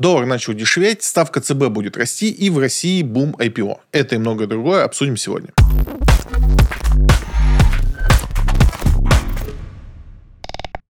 Доллар начал дешеветь, ставка ЦБ будет расти, и в России бум IPO. Это и многое другое обсудим сегодня.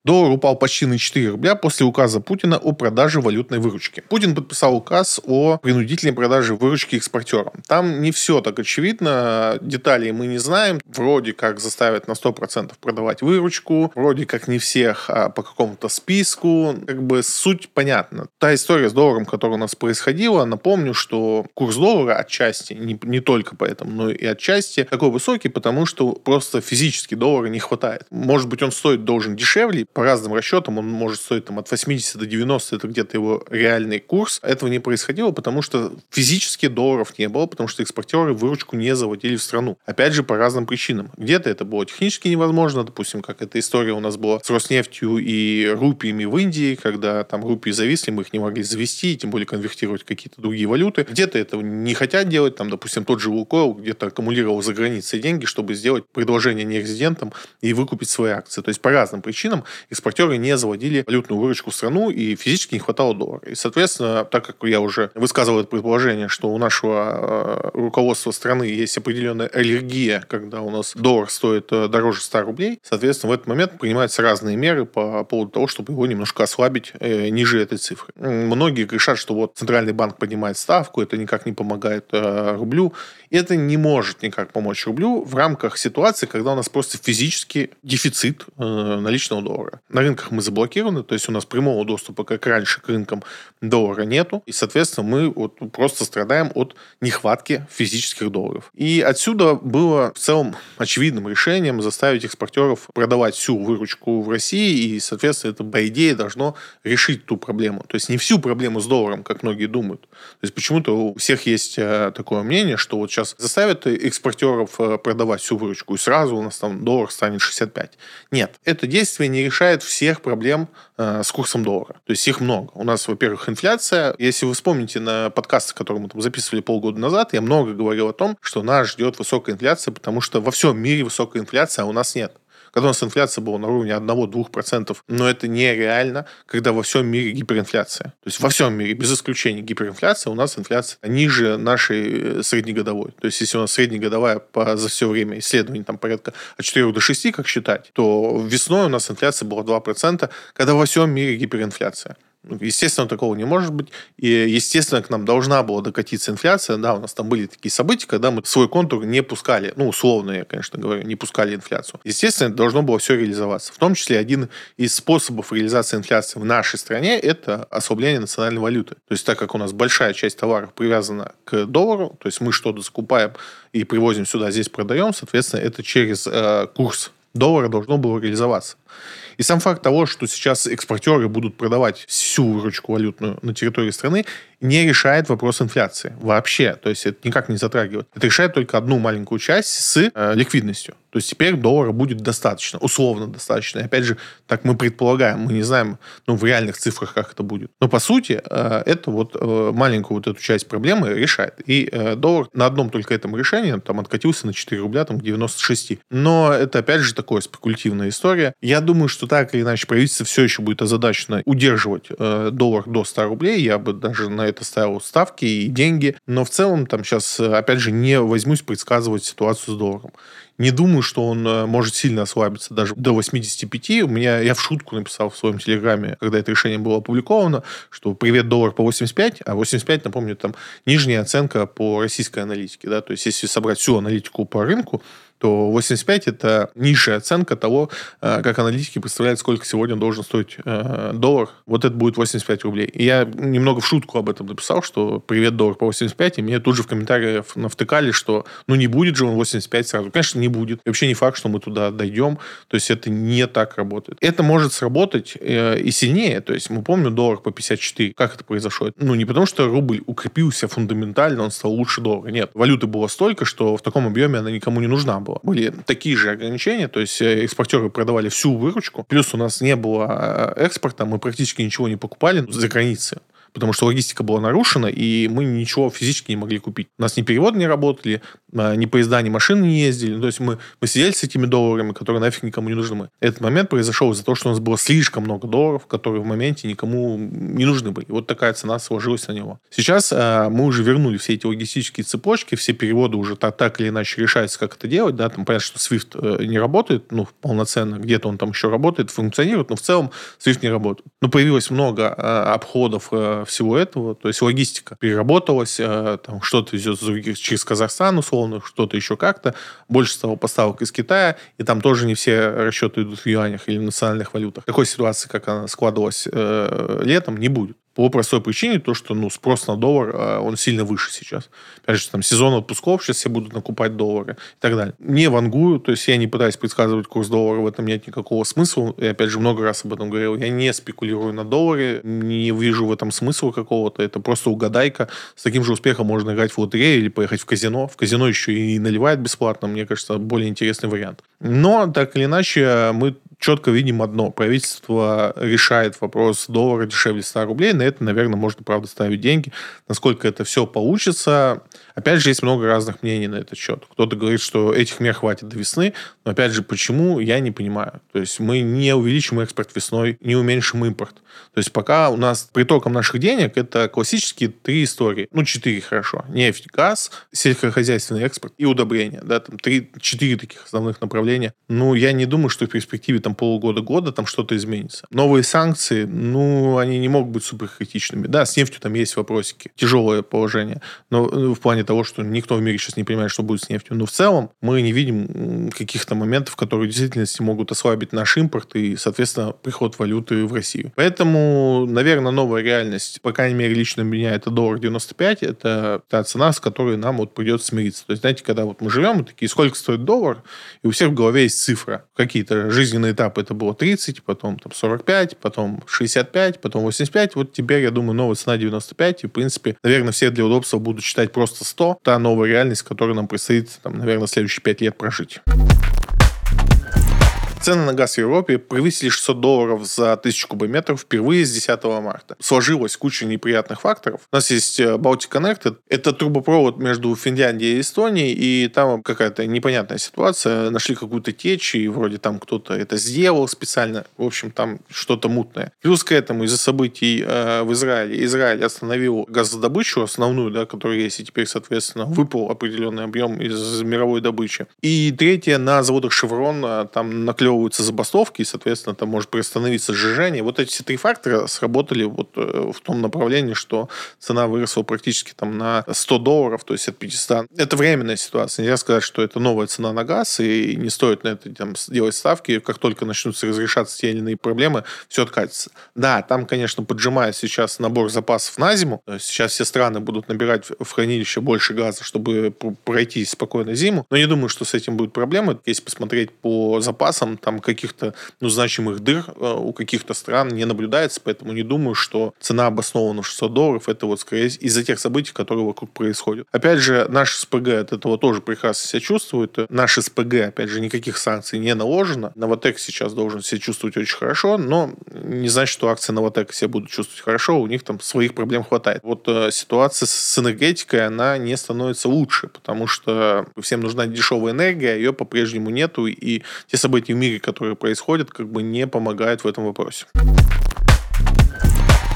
Доллар упал почти на 4 рубля после указа Путина о продаже валютной выручки. Путин подписал указ о принудительной продаже выручки экспортерам. Там не все так очевидно, деталей мы не знаем. Вроде как заставят на 100% продавать выручку, вроде как не всех, а по какому-то списку. Как бы суть понятна. Та история с долларом, которая у нас происходила, напомню, что курс доллара отчасти, не, не только поэтому, но и отчасти такой высокий, потому что просто физически доллара не хватает. Может быть, он стоит должен дешевле, по разным расчетам он может стоить там, от 80 до 90, это где-то его реальный курс. Этого не происходило, потому что физически долларов не было, потому что экспортеры выручку не заводили в страну. Опять же, по разным причинам. Где-то это было технически невозможно, допустим, как эта история у нас была с Роснефтью и рупиями в Индии, когда там рупии зависли, мы их не могли завести, тем более конвертировать какие-то другие валюты. Где-то этого не хотят делать, там, допустим, тот же Лукойл где-то аккумулировал за границей деньги, чтобы сделать предложение нерезидентам и выкупить свои акции. То есть по разным причинам экспортеры не заводили валютную выручку в страну, и физически не хватало доллара. И, соответственно, так как я уже высказывал это предположение, что у нашего э, руководства страны есть определенная аллергия, когда у нас доллар стоит э, дороже 100 рублей, соответственно, в этот момент принимаются разные меры по поводу того, чтобы его немножко ослабить э, ниже этой цифры. Многие решат, что вот Центральный банк поднимает ставку, это никак не помогает рублю. Это не может никак помочь рублю в рамках ситуации, когда у нас просто физически дефицит э, наличного доллара. На рынках мы заблокированы, то есть у нас прямого доступа, как раньше, к рынкам доллара нету. И, соответственно, мы вот просто страдаем от нехватки физических долларов. И отсюда было в целом очевидным решением заставить экспортеров продавать всю выручку в России. И, соответственно, это, по идее, должно решить ту проблему. То есть не всю проблему с долларом, как многие думают. То есть почему-то у всех есть э, такое мнение, что вот сейчас заставят экспортеров э, продавать всю выручку, и сразу у нас там доллар станет 65. Нет, это действие не решает всех проблем э, с курсом доллара. То есть их много. У нас, во-первых, инфляция. Если вы вспомните на подкасты, которые мы там записывали полгода назад, я много говорил о том, что нас ждет высокая инфляция, потому что во всем мире высокая инфляция, а у нас нет когда у нас инфляция была на уровне 1-2%, но это нереально, когда во всем мире гиперинфляция. То есть во всем мире, без исключения гиперинфляция, у нас инфляция ниже нашей э, среднегодовой. То есть если у нас среднегодовая по, за все время исследований там порядка от 4 до 6, как считать, то весной у нас инфляция была 2%, когда во всем мире гиперинфляция. Естественно, такого не может быть. И, естественно, к нам должна была докатиться инфляция. Да, у нас там были такие события, когда мы свой контур не пускали. Ну, условно я, конечно, говорю, не пускали инфляцию. Естественно, должно было все реализоваться. В том числе один из способов реализации инфляции в нашей стране – это ослабление национальной валюты. То есть, так как у нас большая часть товаров привязана к доллару, то есть мы что-то закупаем и привозим сюда, здесь продаем, соответственно, это через э, курс доллара должно было реализоваться. И сам факт того, что сейчас экспортеры будут продавать всю выручку валютную на территории страны, не решает вопрос инфляции вообще. То есть это никак не затрагивает. Это решает только одну маленькую часть с э, ликвидностью. То есть теперь доллара будет достаточно, условно достаточно. И опять же, так мы предполагаем, мы не знаем ну, в реальных цифрах, как это будет. Но по сути, э, это вот э, маленькую вот эту часть проблемы решает. И э, доллар на одном только этом решении там откатился на 4 рубля, там 96. Но это опять же такое спекулятивная история. Я думаю, что так или иначе правительство все еще будет озадачено удерживать э, доллар до 100 рублей. Я бы даже на это ставил ставки и деньги. Но в целом там сейчас, э, опять же, не возьмусь предсказывать ситуацию с долларом. Не думаю, что он э, может сильно ослабиться даже до 85. У меня, я в шутку написал в своем телеграме, когда это решение было опубликовано, что привет, доллар по 85, а 85, напомню, там нижняя оценка по российской аналитике. Да? То есть, если собрать всю аналитику по рынку, то 85 – это низшая оценка того, э, как аналитики представляют, сколько сегодня должен стоить э, доллар. Вот это будет 85 рублей. И я немного в шутку об этом написал, что привет, доллар по 85, и мне тут же в комментариях навтыкали, что ну не будет же он 85 сразу. Конечно, не будет. И вообще не факт, что мы туда дойдем. То есть это не так работает. Это может сработать э, и сильнее. То есть мы помним доллар по 54. Как это произошло? Ну не потому, что рубль укрепился фундаментально, он стал лучше доллара. Нет. Валюты было столько, что в таком объеме она никому не нужна было. Были такие же ограничения, то есть э, экспортеры продавали всю выручку, плюс у нас не было э, экспорта, мы практически ничего не покупали за границей потому что логистика была нарушена, и мы ничего физически не могли купить. У нас ни переводы не работали, а, ни поезда, ни машины не ездили. Ну, то есть мы, мы сидели с этими долларами, которые нафиг никому не нужны. Этот момент произошел из-за того, что у нас было слишком много долларов, которые в моменте никому не нужны были. И вот такая цена сложилась на него. Сейчас э, мы уже вернули все эти логистические цепочки, все переводы уже так, так или иначе решаются, как это делать. Да? Там понятно, что SWIFT э, не работает ну, полноценно, где-то он там еще работает, функционирует, но в целом SWIFT не работает. Но появилось много э, обходов э, всего этого, то есть логистика переработалась, э, там что-то везет через Казахстан, условно, что-то еще как-то. Больше стало поставок из Китая, и там тоже не все расчеты идут в юанях или национальных валютах. Такой ситуации, как она складывалась э, летом, не будет. По простой причине, то, что ну, спрос на доллар, а, он сильно выше сейчас. Опять же, там сезон отпусков, сейчас все будут накупать доллары и так далее. Не вангую, то есть я не пытаюсь предсказывать курс доллара, в этом нет никакого смысла. Я, опять же, много раз об этом говорил. Я не спекулирую на долларе, не вижу в этом смысла какого-то. Это просто угадайка. С таким же успехом можно играть в лотерею или поехать в казино. В казино еще и наливают бесплатно. Мне кажется, более интересный вариант. Но, так или иначе, мы четко видим одно. Правительство решает вопрос доллара дешевле 100 рублей. На это, наверное, можно, правда, ставить деньги. Насколько это все получится. Опять же, есть много разных мнений на этот счет. Кто-то говорит, что этих мер хватит до весны. Но, опять же, почему, я не понимаю. То есть мы не увеличим экспорт весной, не уменьшим импорт. То есть пока у нас притоком наших денег это классические три истории. Ну, четыре хорошо. Нефть, газ, сельскохозяйственный экспорт и удобрения. Да, там три, четыре таких основных направления. Ну, я не думаю, что в перспективе там полугода-года там что-то изменится. Новые санкции, ну, они не могут быть суперкритичными. Да, с нефтью там есть вопросики. Тяжелое положение. Но ну, в плане того, что никто в мире сейчас не понимает, что будет с нефтью. Но в целом мы не видим каких-то моментов, которые в действительности могут ослабить наш импорт и, соответственно, приход валюты в Россию. Поэтому, наверное, новая реальность, по крайней мере, лично меня, это доллар 95, это та цена, с которой нам вот придется смириться. То есть, знаете, когда вот мы живем, мы такие, сколько стоит доллар, и у всех в голове есть цифра. Какие-то жизненные этапы это было 30, потом там 45, потом 65, потом 85. Вот теперь, я думаю, новая цена 95. И, в принципе, наверное, все для удобства будут считать просто 100. Та новая реальность, которую нам предстоит, там, наверное, следующие 5 лет прожить. Цены на газ в Европе превысили 600 долларов за 1000 кубометров впервые с 10 марта. Сложилась куча неприятных факторов. У нас есть э, Baltic Connected. Это трубопровод между Финляндией и Эстонией, и там какая-то непонятная ситуация. Нашли какую-то течь, и вроде там кто-то это сделал специально. В общем, там что-то мутное. Плюс к этому из-за событий э, в Израиле Израиль остановил газодобычу основную, да, которая есть, и теперь, соответственно, выпал определенный объем из мировой добычи. И третье, на заводах Шеврон э, там наклевали организовываются забастовки, и, соответственно, там может приостановиться сжижение. Вот эти все три фактора сработали вот э, в том направлении, что цена выросла практически там на 100 долларов, то есть от 500. Это временная ситуация. Нельзя сказать, что это новая цена на газ, и не стоит на это там, делать ставки. Как только начнутся разрешаться те или иные проблемы, все откатится. Да, там, конечно, поджимает сейчас набор запасов на зиму. Сейчас все страны будут набирать в хранилище больше газа, чтобы пройти спокойно зиму. Но не думаю, что с этим будет проблема. Если посмотреть по запасам, там каких-то ну, значимых дыр э, у каких-то стран не наблюдается, поэтому не думаю, что цена обоснована в 600 долларов. Это вот скорее из-за тех событий, которые вокруг происходят. Опять же, наш СПГ от этого тоже прекрасно себя чувствует. Наш СПГ, опять же, никаких санкций не наложено. Новотек сейчас должен себя чувствовать очень хорошо, но не значит, что акции Новотека себя будут чувствовать хорошо, у них там своих проблем хватает. Вот э, ситуация с энергетикой, она не становится лучше, потому что всем нужна дешевая энергия, а ее по-прежнему нету, и те события в мире, мире, которые происходят, как бы не помогает в этом вопросе.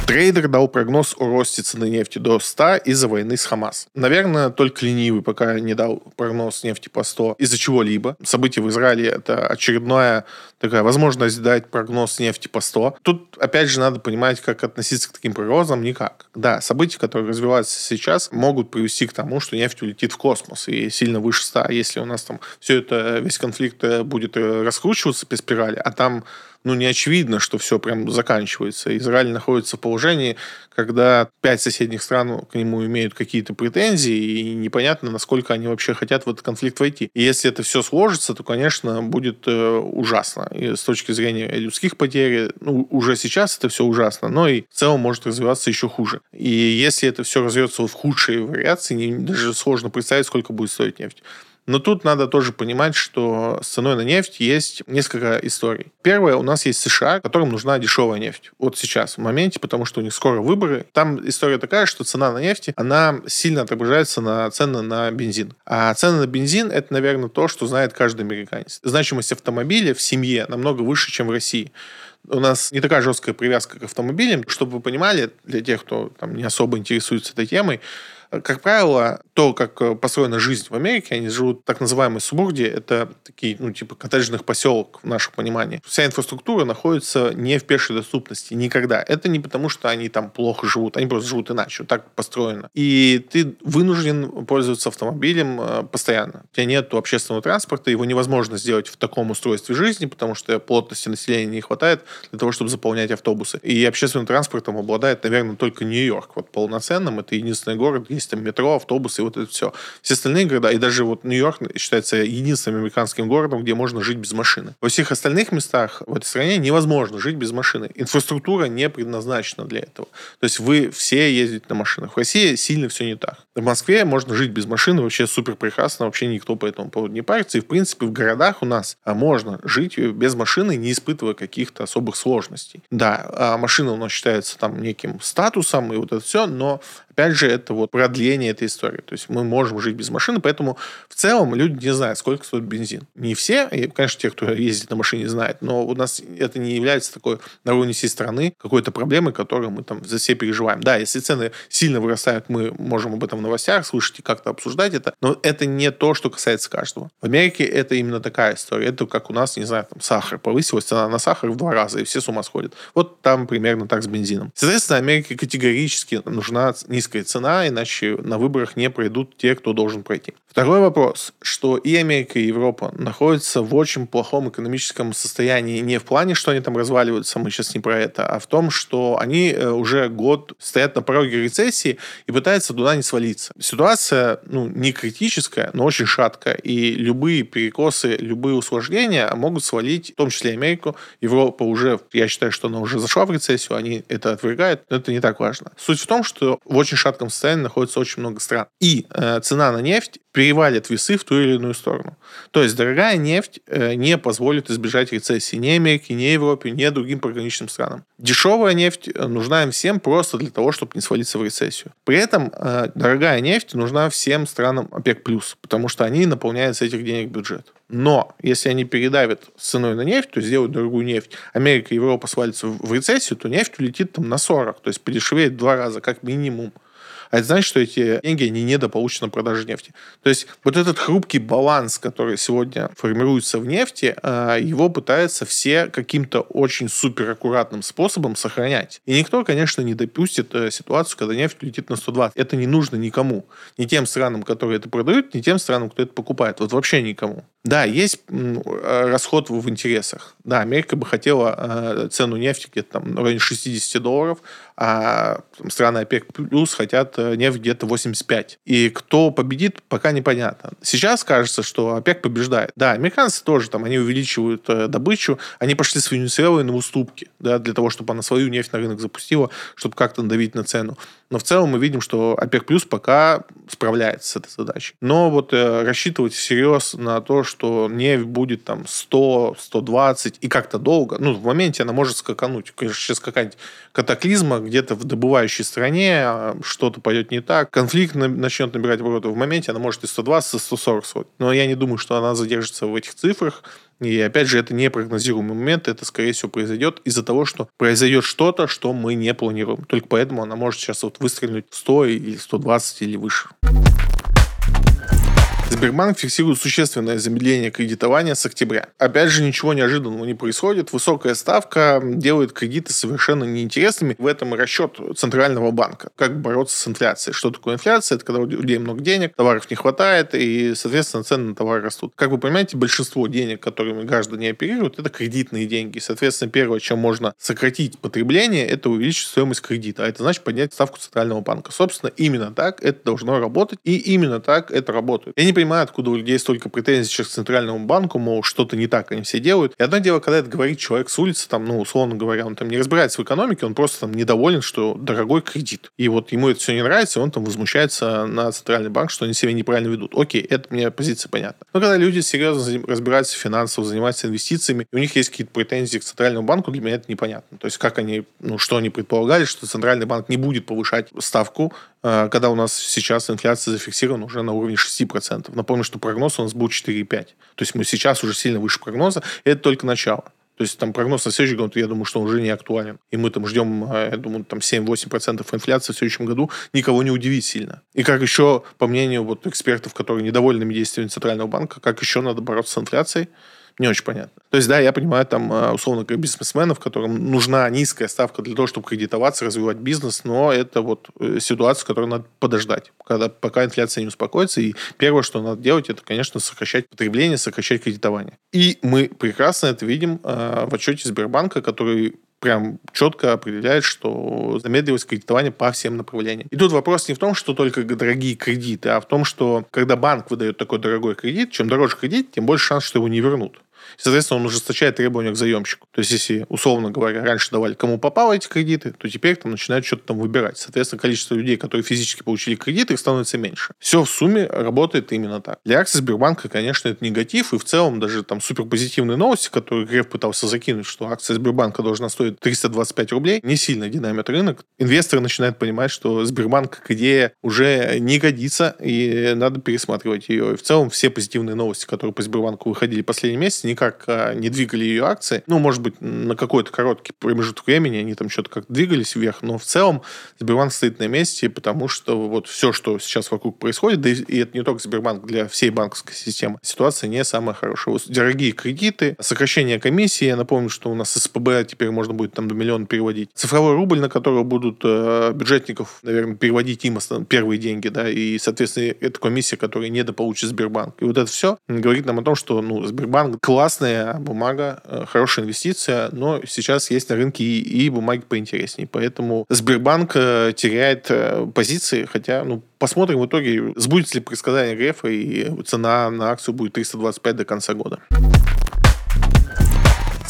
Трейдер дал прогноз о росте цены нефти до 100 из-за войны с Хамас. Наверное, только ленивый пока не дал прогноз нефти по 100 из-за чего-либо. События в Израиле — это очередная такая возможность дать прогноз нефти по 100. Тут, опять же, надо понимать, как относиться к таким прогнозам. Никак. Да, события, которые развиваются сейчас, могут привести к тому, что нефть улетит в космос и сильно выше 100. Если у нас там все это, весь конфликт э, будет э, раскручиваться по спирали, а там ну, не очевидно, что все прям заканчивается. Израиль находится в положении, когда пять соседних стран к нему имеют какие-то претензии, и непонятно, насколько они вообще хотят в этот конфликт войти. И если это все сложится, то, конечно, будет э, ужасно. И с точки зрения людских потерь, ну, уже сейчас это все ужасно, но и в целом может развиваться еще хуже. И если это все развьется в худшие вариации, даже сложно представить, сколько будет стоить нефть. Но тут надо тоже понимать, что с ценой на нефть есть несколько историй. Первое, у нас есть США, которым нужна дешевая нефть. Вот сейчас, в моменте, потому что у них скоро выборы. Там история такая, что цена на нефть, она сильно отображается на цены на бензин. А цены на бензин – это, наверное, то, что знает каждый американец. Значимость автомобиля в семье намного выше, чем в России у нас не такая жесткая привязка к автомобилям. Чтобы вы понимали, для тех, кто там, не особо интересуется этой темой, как правило, то, как э, построена жизнь в Америке, они живут в так называемой субурге, это такие, ну, типа коттеджных поселок в нашем понимании. Вся инфраструктура находится не в пешей доступности никогда. Это не потому, что они там плохо живут, они просто живут иначе, вот так построено. И ты вынужден пользоваться автомобилем э, постоянно. У тебя нет общественного транспорта, его невозможно сделать в таком устройстве жизни, потому что плотности населения не хватает для того, чтобы заполнять автобусы. И общественным транспортом обладает, наверное, только Нью-Йорк. Вот полноценным, это единственный город, есть там метро, автобусы, вот это все. Все остальные города, и даже вот Нью-Йорк считается единственным американским городом, где можно жить без машины. Во всех остальных местах в этой стране невозможно жить без машины. Инфраструктура не предназначена для этого. То есть вы все ездите на машинах. В России сильно все не так. В Москве можно жить без машины вообще супер прекрасно, вообще никто по этому поводу не парится. И, в принципе, в городах у нас а, можно жить без машины, не испытывая каких-то особых сложностей. Да, а машина у нас считается там неким статусом и вот это все, но Опять же, это вот продление этой истории. То есть мы можем жить без машины, поэтому в целом люди не знают, сколько стоит бензин. Не все, и, конечно, те, кто ездит на машине, знают, но у нас это не является такой на уровне всей страны какой-то проблемой, которую мы там за все переживаем. Да, если цены сильно вырастают, мы можем об этом новостях слышать и как-то обсуждать это, но это не то, что касается каждого. В Америке это именно такая история. Это как у нас, не знаю, там сахар. Повысилась цена на сахар в два раза, и все с ума сходят. Вот там примерно так с бензином. Соответственно, Америке категорически нужна низкая цена, иначе на выборах не пройдут те, кто должен пройти. Второй вопрос, что и Америка, и Европа находятся в очень плохом экономическом состоянии не в плане, что они там разваливаются, мы сейчас не про это, а в том, что они э, уже год стоят на пороге рецессии и пытаются туда не свалиться. Ситуация, ну, не критическая, но очень шаткая, и любые перекосы, любые усложнения могут свалить, в том числе Америку. Европа уже, я считаю, что она уже зашла в рецессию, они это отвергают, но это не так важно. Суть в том, что в очень шатком состоянии находится очень много стран. И э, цена на нефть перевалит весы в ту или иную сторону. То есть дорогая нефть э, не позволит избежать рецессии ни Америке, ни Европе, ни другим пограничным странам. Дешевая нефть э, нужна им всем просто для того, чтобы не свалиться в рецессию. При этом э, дорогая нефть нужна всем странам ОПЕК+, потому что они наполняют с этих денег бюджет. Но если они передавят ценой на нефть, то сделают дорогую нефть, Америка и Европа свалятся в рецессию, то нефть улетит там на 40, то есть подешевеет в два раза, как минимум. А это значит, что эти деньги, они недополучены продажи нефти. То есть вот этот хрупкий баланс, который сегодня формируется в нефти, а, его пытаются все каким-то очень супер аккуратным способом сохранять. И никто, конечно, не допустит э, ситуацию, когда нефть летит на 120. Это не нужно никому. Ни тем странам, которые это продают, ни тем странам, кто это покупает. Вот вообще никому. Да, есть э, расход в интересах. Да, Америка бы хотела э, цену нефти где-то там в районе 60 долларов, а страны ОПЕК плюс хотят э, нефть где-то 85. И кто победит, пока непонятно. Сейчас кажется, что ОПЕК побеждает. Да, американцы тоже там, они увеличивают добычу, они пошли с Венесуэлой на уступки, да, для того, чтобы она свою нефть на рынок запустила, чтобы как-то надавить на цену. Но в целом мы видим, что ОПЕК плюс пока справляется с этой задачей. Но вот э, рассчитывать всерьез на то, что нефть будет там 100, 120 и как-то долго, ну, в моменте она может скакануть. Конечно, сейчас какая-нибудь катаклизма где-то в добывающей стране, а, что-то пойдет не так, конфликт начнет набирать обороты. В моменте она может и 120, и 140 сотен. Но я не думаю, что она задержится в этих цифрах. И опять же, это не прогнозируемый момент, это, скорее всего, произойдет из-за того, что произойдет что-то, что мы не планируем. Только поэтому она может сейчас вот выстрелить 100 или 120 или выше. Сбербанк фиксирует существенное замедление кредитования с октября. Опять же, ничего неожиданного не происходит. Высокая ставка делает кредиты совершенно неинтересными. В этом и расчет Центрального банка. Как бороться с инфляцией. Что такое инфляция? Это когда у людей много денег, товаров не хватает, и, соответственно, цены на товары растут. Как вы понимаете, большинство денег, которыми граждане оперируют, это кредитные деньги. Соответственно, первое, чем можно сократить потребление, это увеличить стоимость кредита. А это значит поднять ставку Центрального банка. Собственно, именно так это должно работать, и именно так это работает. Я не понимаю, откуда у людей столько претензий сейчас к Центральному банку, мол, что-то не так они все делают. И одно дело, когда это говорит человек с улицы, там, ну, условно говоря, он там не разбирается в экономике, он просто там недоволен, что дорогой кредит. И вот ему это все не нравится, и он там возмущается на Центральный банк, что они себя неправильно ведут. Окей, это мне позиция понятна. Но когда люди серьезно разбираются финансово, занимаются инвестициями, и у них есть какие-то претензии к Центральному банку, для меня это непонятно. То есть как они, ну, что они предполагали, что Центральный банк не будет повышать ставку, когда у нас сейчас инфляция зафиксирована уже на уровне 6%. Напомню, что прогноз у нас был 4,5. То есть мы сейчас уже сильно выше прогноза, и это только начало. То есть там прогноз на следующий год, я думаю, что он уже не актуален. И мы там ждем, э, я думаю, там 7-8% инфляции в следующем году. Никого не удивит сильно. И как еще, по мнению вот экспертов, которые недовольны действиями Центрального банка, как еще надо бороться с инфляцией, не очень понятно. То есть, да, я понимаю, там, э, условно, как бизнесменов, которым нужна низкая ставка для того, чтобы кредитоваться, развивать бизнес, но это вот э, ситуация, которую надо подождать, когда, пока инфляция не успокоится. И первое, что надо делать, это, конечно, сокращать потребление, сокращать кредитование. И мы прекрасно это видим э, в отчете Сбербанка, который прям четко определяет, что замедлилось кредитование по всем направлениям. И тут вопрос не в том, что только дорогие кредиты, а в том, что когда банк выдает такой дорогой кредит, чем дороже кредит, тем больше шанс, что его не вернут. Соответственно, он ужесточает требования к заемщику. То есть, если, условно говоря, раньше давали кому попало эти кредиты, то теперь там начинают что-то там выбирать. Соответственно, количество людей, которые физически получили кредиты, их становится меньше. Все в сумме работает именно так. Для акций Сбербанка, конечно, это негатив, и в целом даже там суперпозитивные новости, которые Греф пытался закинуть, что акция Сбербанка должна стоить 325 рублей, не сильно динамит рынок. Инвесторы начинают понимать, что Сбербанк как идея уже не годится, и надо пересматривать ее. И в целом все позитивные новости, которые по Сбербанку выходили последние месяцы, никак а, не двигали ее акции. Ну, может быть, на какой-то короткий промежуток времени они там что-то как-то двигались вверх, но в целом Сбербанк стоит на месте, потому что вот все, что сейчас вокруг происходит, да и это не только Сбербанк, для всей банковской системы, ситуация не самая хорошая. Дорогие кредиты, сокращение комиссии, я напомню, что у нас СПБ теперь можно будет там до миллиона переводить. Цифровой рубль, на который будут э, бюджетников, наверное, переводить им первые деньги, да, и, соответственно, это комиссия, которая недополучит Сбербанк. И вот это все говорит нам о том, что ну, Сбербанк класс классная бумага, э, хорошая инвестиция, но сейчас есть на рынке и, и бумаги поинтереснее. Поэтому Сбербанк э, теряет э, позиции, хотя, ну, посмотрим в итоге, сбудется ли предсказание Грефа, и цена на акцию будет 325 до конца года.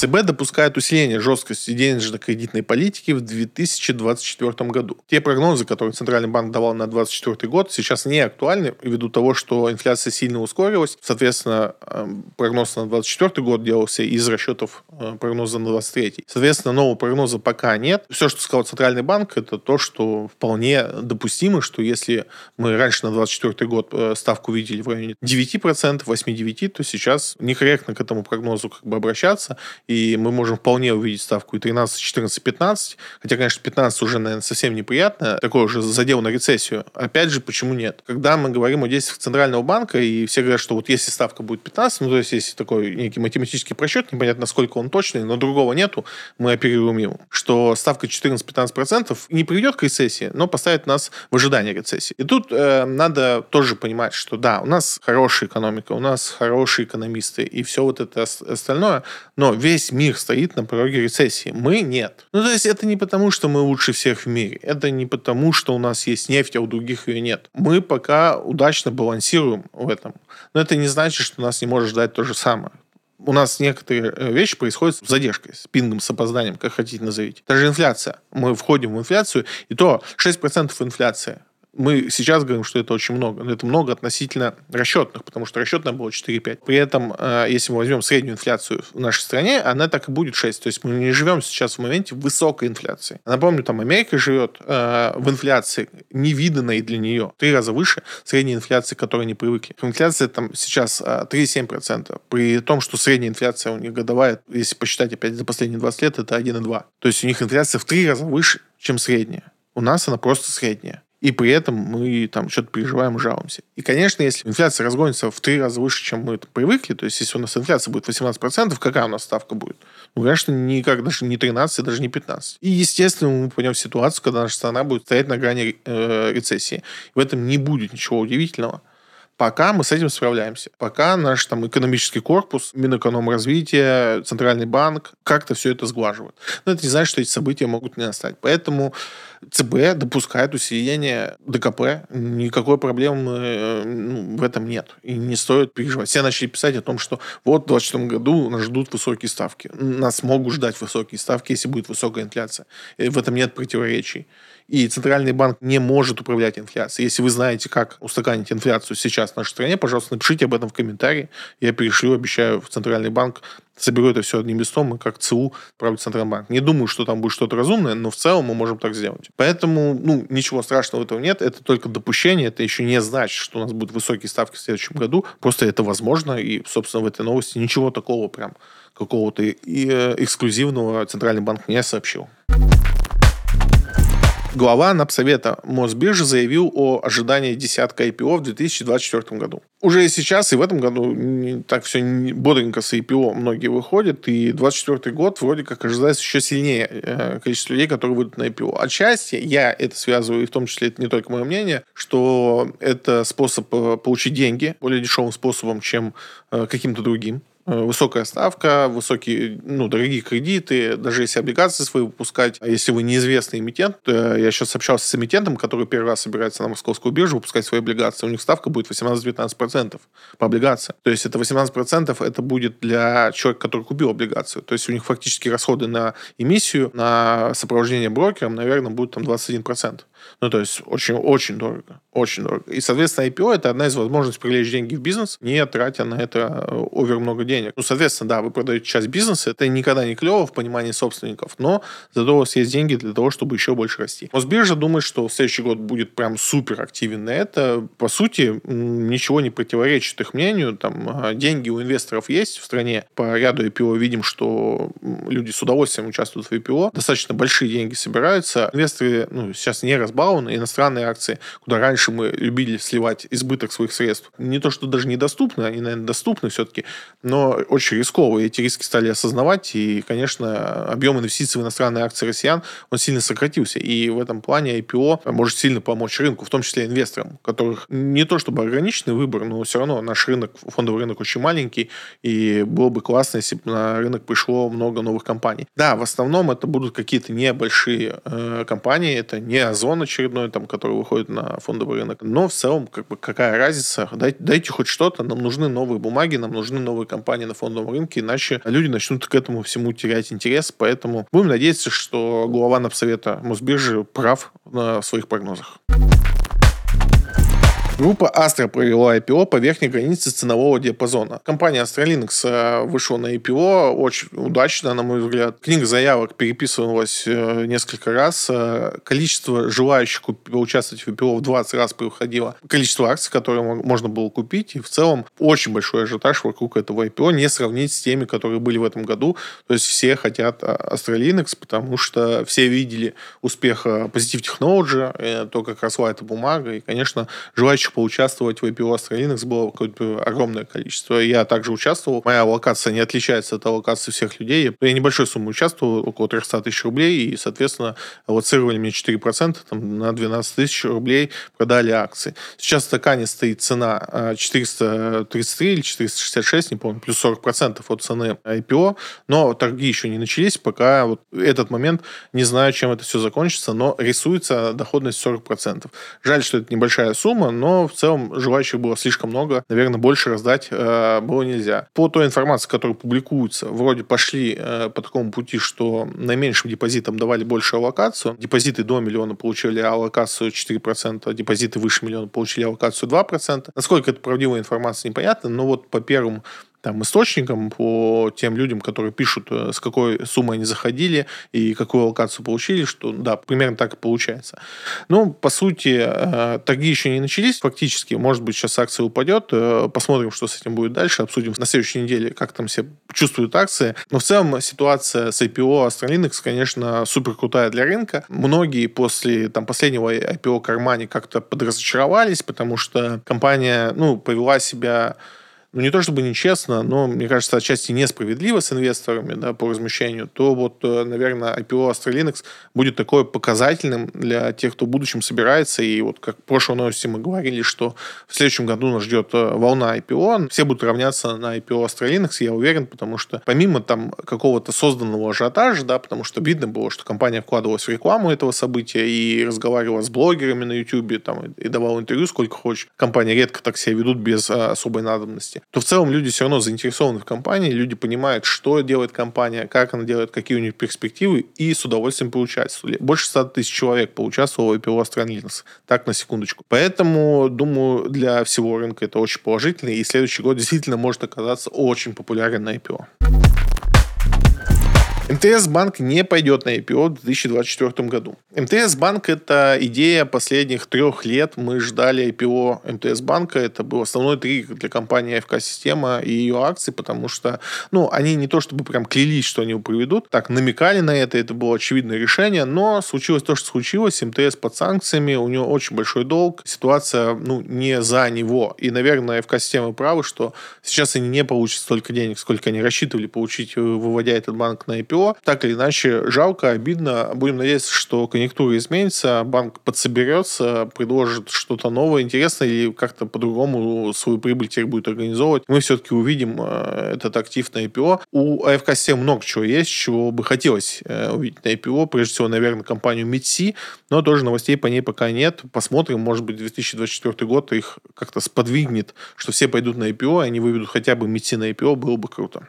ЦБ допускает усиление жесткости денежно-кредитной политики в 2024 году. Те прогнозы, которые Центральный банк давал на 2024 год, сейчас не актуальны ввиду того, что инфляция сильно ускорилась. Соответственно, эм, прогноз на 2024 год делался из расчетов э, прогноза на 2023. Соответственно, нового прогноза пока нет. Все, что сказал Центральный банк, это то, что вполне допустимо, что если мы раньше на 2024 год э, ставку видели в районе 9%, 8-9%, то сейчас некорректно к этому прогнозу как бы обращаться и мы можем вполне увидеть ставку и 13, 14, 15, хотя, конечно, 15 уже, наверное, совсем неприятно, такой уже задел на рецессию. Опять же, почему нет? Когда мы говорим о действиях Центрального банка, и все говорят, что вот если ставка будет 15, ну, то есть есть такой некий математический просчет, непонятно, насколько он точный, но другого нету, мы оперируем ему, что ставка 14-15% не приведет к рецессии, но поставит нас в ожидании рецессии. И тут э, надо тоже понимать, что да, у нас хорошая экономика, у нас хорошие экономисты и все вот это остальное, но весь весь мир стоит на пороге рецессии. Мы нет. Ну, то есть это не потому, что мы лучше всех в мире. Это не потому, что у нас есть нефть, а у других ее нет. Мы пока удачно балансируем в этом. Но это не значит, что нас не может ждать то же самое у нас некоторые э, вещи происходят с задержкой, с пингом, с опозданием, как хотите назовите. Даже инфляция. Мы входим в инфляцию, и то 6% инфляция мы сейчас говорим, что это очень много, но это много относительно расчетных, потому что расчетная было 4,5. При этом, э, если мы возьмем среднюю инфляцию в нашей стране, она так и будет 6. То есть мы не живем сейчас в моменте высокой инфляции. Напомню, там Америка живет э, в инфляции, невиданной для нее, три раза выше средней инфляции, к которой они привыкли. Инфляция там сейчас 3,7%, э, при том, что средняя инфляция у них годовая, если посчитать опять за последние 20 лет, это 1,2. То есть у них инфляция в три раза выше, чем средняя. У нас она просто средняя и при этом мы там что-то переживаем жалуемся. И, конечно, если инфляция разгонится в три раза выше, чем мы привыкли, то есть если у нас инфляция будет 18%, какая у нас ставка будет? Ну, конечно, никак даже не 13, даже не 15. И, естественно, мы в ситуацию, когда наша страна будет стоять на грани э, рецессии. В этом не будет ничего удивительного. Пока мы с этим справляемся. Пока наш там экономический корпус, Минэкономразвития, Центральный банк как-то все это сглаживают. Но это не значит, что эти события могут не настать. Поэтому ЦБ допускает усиление ДКП. Никакой проблемы э, ну, в этом нет. И не стоит переживать. Все начали писать о том, что вот в 2024 году нас ждут высокие ставки. Нас могут ждать высокие ставки, если будет высокая инфляция. И в этом нет противоречий. И Центральный банк не может управлять инфляцией. Если вы знаете, как устаканить инфляцию сейчас в нашей стране, пожалуйста, напишите об этом в комментарии. Я перешлю, обещаю, в Центральный банк соберу это все одним листом, и как ЦУ правит Центральный банк. Не думаю, что там будет что-то разумное, но в целом мы можем так сделать. Поэтому, ну, ничего страшного этого нет. Это только допущение. Это еще не значит, что у нас будут высокие ставки в следующем году. Просто это возможно. И, собственно, в этой новости ничего такого прям какого-то э, эксклюзивного Центральный банк не сообщил. Глава Напсовета Мосбиржи заявил о ожидании десятка IPO в 2024 году. Уже сейчас и в этом году так все бодренько с IPO многие выходят, и 2024 год вроде как ожидается еще сильнее э, количество людей, которые выйдут на IPO. Отчасти я это связываю, и в том числе это не только мое мнение, что это способ э, получить деньги более дешевым способом, чем э, каким-то другим. Э, высокая ставка, высокие, ну, дорогие кредиты, даже если облигации свои выпускать, а если вы неизвестный эмитент, я сейчас общался с эмитентом, который первый раз собирается на московскую биржу выпускать свои облигации, у них ставка будет 18-19% по облигациям. То есть это 18% это будет для человека, который купил облигацию. То есть у них фактически расходы на эмиссию, на сопровождение брокером, наверное, будет там 21%. Ну, то есть очень-очень дорого. Очень дорого. И, соответственно, IPO – это одна из возможностей привлечь деньги в бизнес, не тратя на это э, овер много денег. Ну, соответственно, да, вы продаете часть бизнеса, это никогда не клево в понимании собственников, но зато у вас есть деньги для того, чтобы еще больше расти. Мосбиржа думает, что следующий год будет прям супер активен на это. По сути, ничего не противоречит их мнению. Там э, деньги у инвесторов есть в стране. По ряду IPO видим, что люди с удовольствием участвуют в IPO. Достаточно большие деньги собираются. Инвесторы ну, сейчас не разбалованы. Иностранные акции, куда раньше мы любили сливать избыток своих средств, не то, что даже недоступны, они, наверное, доступны все-таки, но очень рисковые. Эти риски стали осознавать, и, конечно, объем инвестиций в иностранные акции россиян, он сильно сократился. И в этом плане IPO может сильно помочь рынку, в том числе инвесторам, которых не то чтобы ограниченный выбор, но все равно наш рынок, фондовый рынок очень маленький, и было бы классно, если бы на рынок пришло много новых компаний. Да, в основном это будут какие-то небольшие э, компании, это не Озон очередной, там, который выходит на фондовый рынок. Но в целом, как бы, какая разница? Дайте, дайте хоть что-то, нам нужны новые бумаги, нам нужны новые компании на фондовом рынке, иначе люди начнут к этому всему терять интерес. Поэтому будем надеяться, что глава Напсовета Мосбиржи прав на своих прогнозах. Группа Astra провела IPO по верхней границе ценового диапазона. Компания Astralinux э, вышла на IPO очень удачно, на мой взгляд. Книга заявок переписывалась э, несколько раз. Э, количество желающих поучаствовать в IPO в 20 раз превосходило количество акций, которые можно было купить. И в целом очень большой ажиотаж вокруг этого IPO не сравнить с теми, которые были в этом году. То есть все хотят Astralinux, потому что все видели успех Positive Technology, то, как росла эта бумага. И, конечно, желающих желающих поучаствовать в IPO Linux было какое-то огромное количество. Я также участвовал. Моя локация не отличается от локации всех людей. Я небольшой суммы участвовал, около 300 тысяч рублей, и, соответственно, аллоцировали мне 4%, там, на 12 тысяч рублей продали акции. Сейчас в стакане стоит цена 433 а, или 466, не помню, плюс 40% от цены IPO, но торги еще не начались, пока вот этот момент не знаю, чем это все закончится, но рисуется доходность 40%. Жаль, что это небольшая сумма, но в целом желающих было слишком много. Наверное, больше раздать э, было нельзя. По той информации, которая публикуется, вроде пошли э, по такому пути, что наименьшим депозитам давали больше аллокацию. Депозиты до миллиона получили аллокацию 4%, депозиты выше миллиона получили аллокацию 2%. Насколько это правдивая информация, непонятно, но вот по первым там, источникам, по тем людям, которые пишут, э, с какой суммой они заходили и какую локацию получили, что да, примерно так и получается. Ну, по сути, э, торги еще не начались фактически. Может быть, сейчас акция упадет. Э, посмотрим, что с этим будет дальше. Обсудим на следующей неделе, как там все чувствуют акции. Но в целом ситуация с IPO Astralinux, конечно, супер крутая для рынка. Многие после там, последнего IPO Кармани как-то подразочаровались, потому что компания ну, повела себя ну, не то чтобы нечестно, но, мне кажется, отчасти несправедливо с инвесторами да, по размещению, то вот, э, наверное, IPO Astralinux будет такое показательным для тех, кто в будущем собирается. И вот как в прошлой новости мы говорили, что в следующем году нас ждет э, волна IPO. Все будут равняться на IPO Astralinux, я уверен, потому что помимо там какого-то созданного ажиотажа, да, потому что видно было, что компания вкладывалась в рекламу этого события и разговаривала с блогерами на YouTube, там, и давала интервью сколько хочешь. Компании редко так себя ведут без а, особой надобности. То в целом люди все равно заинтересованы в компании, люди понимают, что делает компания, как она делает, какие у них перспективы, и с удовольствием поучаствовали. Больше 100 тысяч человек поучаствовало в IPO Astralinux. Так, на секундочку. Поэтому, думаю, для всего рынка это очень положительно, и следующий год действительно может оказаться очень популярен на IPO. МТС Банк не пойдет на IPO в 2024 году. МТС Банк – это идея последних трех лет. Мы ждали IPO МТС Банка. Это был основной триггер для компании АФК Система и ее акций, потому что ну, они не то чтобы прям клялись, что они его проведут, так намекали на это, это было очевидное решение, но случилось то, что случилось. МТС под санкциями, у него очень большой долг, ситуация ну, не за него. И, наверное, АФК Система правы, что сейчас они не получат столько денег, сколько они рассчитывали получить, выводя этот банк на IPO Так или иначе, жалко, обидно. Будем надеяться, что конъюнктура изменится, банк подсоберется, предложит что-то новое, интересное или как-то по-другому свою прибыль теперь будет организовывать. Мы все-таки увидим э, этот актив на IPO. У АФК 7 много чего есть, чего бы хотелось э, увидеть на IPO. Прежде всего, наверное, компанию MITSI, но тоже новостей по ней пока нет. Посмотрим, может быть, 2024 год их как-то сподвигнет, что все пойдут на IPO, и они выведут хотя бы MITSI на IPO, было бы круто.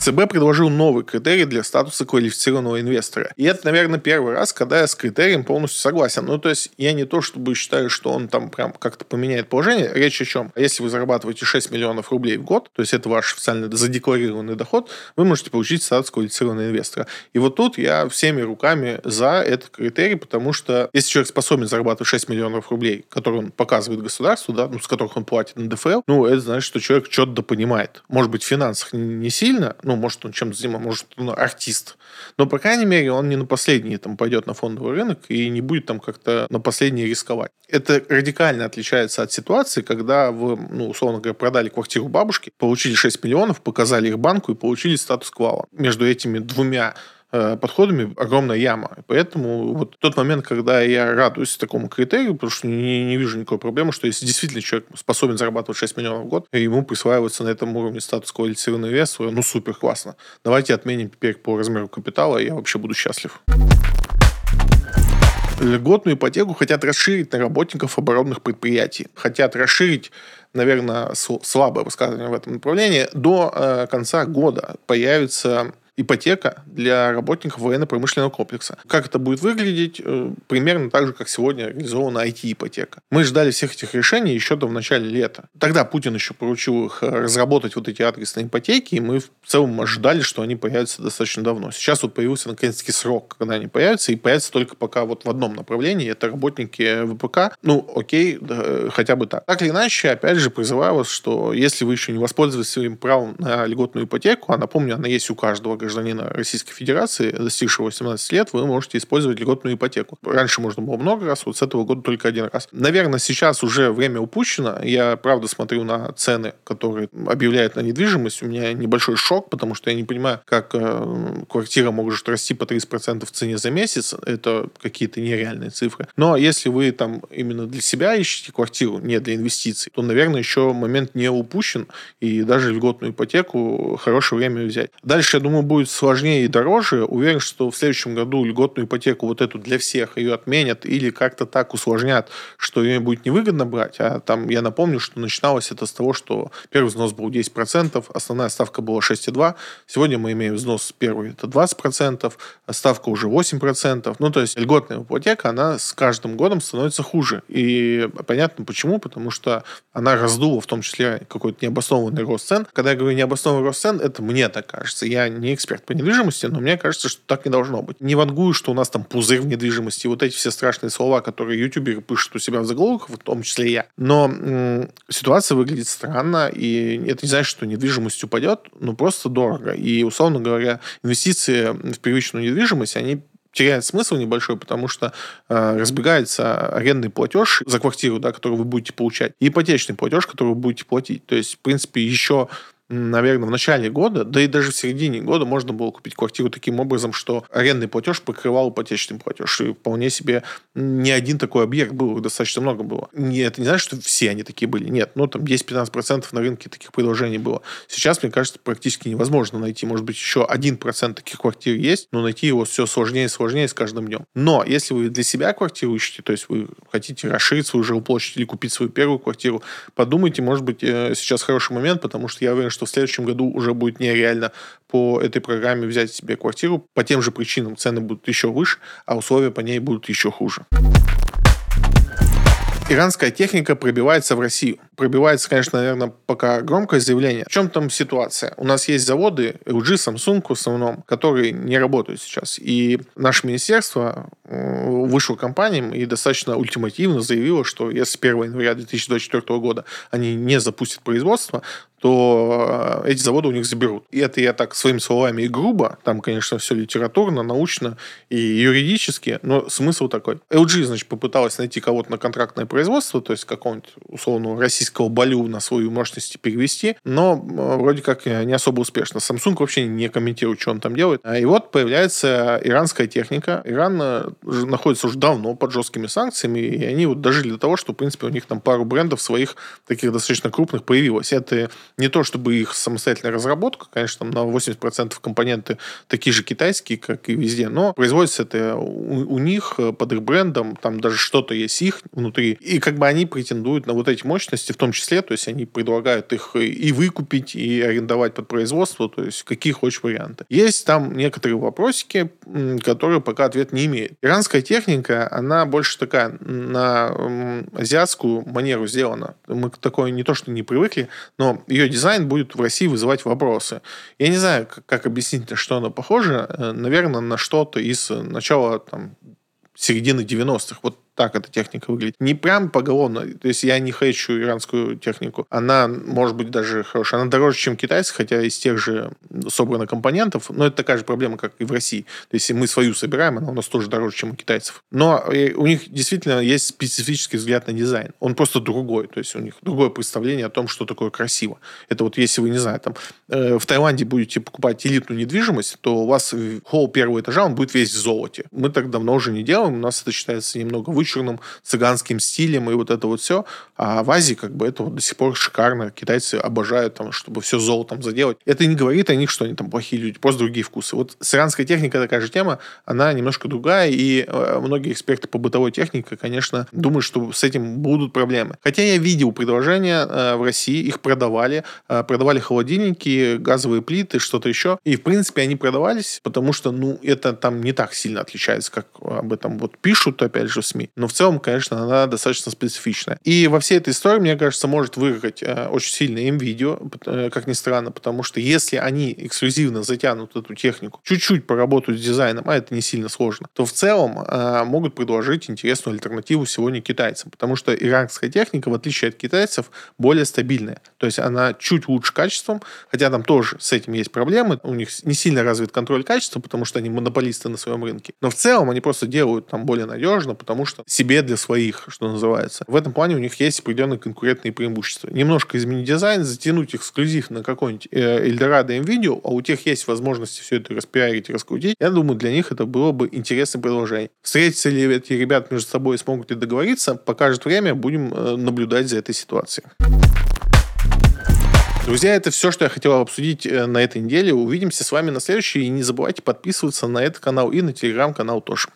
ЦБ предложил новый критерий для статуса квалифицированного инвестора. И это, наверное, первый раз, когда я с критерием полностью согласен. Ну, то есть, я не то чтобы считаю, что он там прям как-то поменяет положение. Речь о чем? Если вы зарабатываете 6 миллионов рублей в год, то есть это ваш официально задекларированный доход, вы можете получить статус квалифицированного инвестора. И вот тут я всеми руками за этот критерий, потому что если человек способен зарабатывать 6 миллионов рублей, которые он показывает государству, да, ну, с которых он платит на ДФЛ, ну, это значит, что человек что-то понимает. Может быть, в финансах не сильно, ну, может, он чем-то занимается, может, он артист. Но, по крайней мере, он не на последний там пойдет на фондовый рынок и не будет там как-то на последний рисковать. Это радикально отличается от ситуации, когда вы, ну, условно говоря, продали квартиру бабушки, получили 6 миллионов, показали их банку и получили статус квала. Между этими двумя подходами огромная яма. Поэтому вот тот момент, когда я радуюсь такому критерию, потому что не, не вижу никакой проблемы, что если действительно человек способен зарабатывать 6 миллионов в год, ему присваивается на этом уровне статус квалифицированного инвестора, ну супер, классно. Давайте отменим теперь по размеру капитала, и я вообще буду счастлив. Льготную ипотеку хотят расширить на работников оборонных предприятий. Хотят расширить наверное, слабое высказывание в этом направлении. До э, конца года появится ипотека для работников военно-промышленного комплекса. Как это будет выглядеть? Э, примерно так же, как сегодня реализована IT-ипотека. Мы ждали всех этих решений еще до в начале лета. Тогда Путин еще поручил их э, разработать вот эти адресные ипотеки, и мы в целом ожидали, что они появятся достаточно давно. Сейчас вот появился наконец-таки срок, когда они появятся, и появятся только пока вот в одном направлении. Это работники ВПК. Ну, окей, да, хотя бы так. Так или иначе, опять же, призываю вас, что если вы еще не воспользовались своим правом на льготную ипотеку, а напомню, она есть у каждого Российской Федерации, достигшего 18 лет, вы можете использовать льготную ипотеку. Раньше можно было много раз, вот с этого года только один раз. Наверное, сейчас уже время упущено. Я, правда, смотрю на цены, которые объявляют на недвижимость. У меня небольшой шок, потому что я не понимаю, как э, квартира может расти по 30% в цене за месяц. Это какие-то нереальные цифры. Но если вы там именно для себя ищете квартиру, не для инвестиций, то, наверное, еще момент не упущен, и даже льготную ипотеку хорошее время взять. Дальше, я думаю, будет сложнее и дороже. Уверен, что в следующем году льготную ипотеку вот эту для всех ее отменят или как-то так усложнят, что ее будет невыгодно брать. А там я напомню, что начиналось это с того, что первый взнос был 10%, основная ставка была 6,2%. Сегодня мы имеем взнос первый, это 20%, а ставка уже 8%. Ну, то есть льготная ипотека, она с каждым годом становится хуже. И понятно почему, потому что она раздула в том числе какой-то необоснованный рост цен. Когда я говорю необоснованный рост цен, это мне так кажется. Я не эксперт по недвижимости, но мне кажется, что так не должно быть. Не вангую, что у нас там пузырь в недвижимости, вот эти все страшные слова, которые ютуберы пишут у себя в заголовках, в том числе я. Но м- ситуация выглядит странно, и это не значит, что недвижимость упадет, но просто дорого. И, условно говоря, инвестиции в первичную недвижимость, они теряет смысл небольшой, потому что э, разбегается арендный платеж за квартиру, да, который вы будете получать, и ипотечный платеж, который вы будете платить. То есть, в принципе, еще наверное, в начале года, да и даже в середине года можно было купить квартиру таким образом, что арендный платеж покрывал ипотечный платеж. И вполне себе не один такой объект был, достаточно много было. Не, это не значит, что все они такие были. Нет, ну там 10-15% на рынке таких предложений было. Сейчас, мне кажется, практически невозможно найти. Может быть, еще 1% таких квартир есть, но найти его все сложнее и сложнее с каждым днем. Но если вы для себя квартиру ищете, то есть вы хотите расширить свою жилплощадь или купить свою первую квартиру, подумайте, может быть, э, сейчас хороший момент, потому что я уверен, что что в следующем году уже будет нереально по этой программе взять себе квартиру. По тем же причинам цены будут еще выше, а условия по ней будут еще хуже. Иранская техника пробивается в Россию. Пробивается, конечно, наверное, пока громкое заявление. В чем там ситуация? У нас есть заводы LG, Samsung в основном, которые не работают сейчас. И наше министерство э, вышло компаниям и достаточно ультимативно заявило, что если с 1 января 2024 года они не запустят производство, то э, эти заводы у них заберут. И это я так своими словами и грубо, там, конечно, все литературно, научно и юридически, но смысл такой. LG, значит, попыталась найти кого-то на контрактное производство, то есть какого-нибудь условного российского балю на свою мощность перевести, но э, вроде как не особо успешно. Samsung вообще не комментирует, что он там делает. И вот появляется иранская техника. Иран э, находится уже давно под жесткими санкциями, и они вот дожили до того, что, в принципе, у них там пару брендов своих таких достаточно крупных появилось. Это не то чтобы их самостоятельная разработка, конечно, там на 80% компоненты такие же китайские, как и везде, но производится это у, у них э, под их брендом, там даже что-то есть их внутри. И как бы они претендуют на вот эти мощности в том числе, то есть они предлагают их и выкупить, и арендовать под производство, то есть какие хочешь варианты. Есть там некоторые вопросики, которые пока ответ не имеют. Иранская техника, она больше такая на азиатскую манеру сделана. Мы к такой не то, что не привыкли, но ее дизайн будет в России вызывать вопросы. Я не знаю, как, как объяснить, на что она похожа. Э, наверное, на что-то из начала там, середины 90-х. Вот так эта техника выглядит. Не прям поголовно, то есть я не хочу иранскую технику. Она может быть даже хорошая. Она дороже, чем китайская, хотя из тех же собрано компонентов, но это такая же проблема, как и в России. То есть мы свою собираем, она у нас тоже дороже, чем у китайцев. Но э, у них действительно есть специфический взгляд на дизайн. Он просто другой. То есть у них другое представление о том, что такое красиво. Это вот если вы, не знаю, там э, в Таиланде будете покупать элитную недвижимость, то у вас холл первого этажа, он будет весь в золоте. Мы так давно уже не делаем, у нас это считается немного выше вычурным цыганским стилем и вот это вот все. А в Азии как бы это вот до сих пор шикарно. Китайцы обожают там, чтобы все золотом заделать. Это не говорит о них, что они там плохие люди, просто другие вкусы. Вот с иранской техникой такая же тема, она немножко другая, и э, многие эксперты по бытовой технике, конечно, думают, что с этим будут проблемы. Хотя я видел предложения э, в России, их продавали, э, продавали холодильники, газовые плиты, что-то еще, и в принципе они продавались, потому что, ну, это там не так сильно отличается, как об этом вот пишут, опять же, в СМИ но в целом, конечно, она достаточно специфичная. И во всей этой истории, мне кажется, может выиграть э, очень сильно им видео, э, как ни странно, потому что если они эксклюзивно затянут эту технику, чуть-чуть поработают с дизайном, а это не сильно сложно, то в целом э, могут предложить интересную альтернативу сегодня китайцам, потому что иранская техника, в отличие от китайцев, более стабильная. То есть она чуть лучше качеством, хотя там тоже с этим есть проблемы, у них не сильно развит контроль качества, потому что они монополисты на своем рынке. Но в целом они просто делают там более надежно, потому что себе для своих, что называется. В этом плане у них есть определенные конкурентные преимущества. Немножко изменить дизайн, затянуть эксклюзив на какой-нибудь э, Eldorado NVIDIA, а у тех есть возможность все это распиарить раскрутить. Я думаю, для них это было бы интересное предложение. Встретятся ли эти ребята между собой и смогут ли договориться, покажет время, будем э, наблюдать за этой ситуацией. Друзья, это все, что я хотел обсудить э, на этой неделе. Увидимся с вами на следующей. И не забывайте подписываться на этот канал и на телеграм-канал тоже.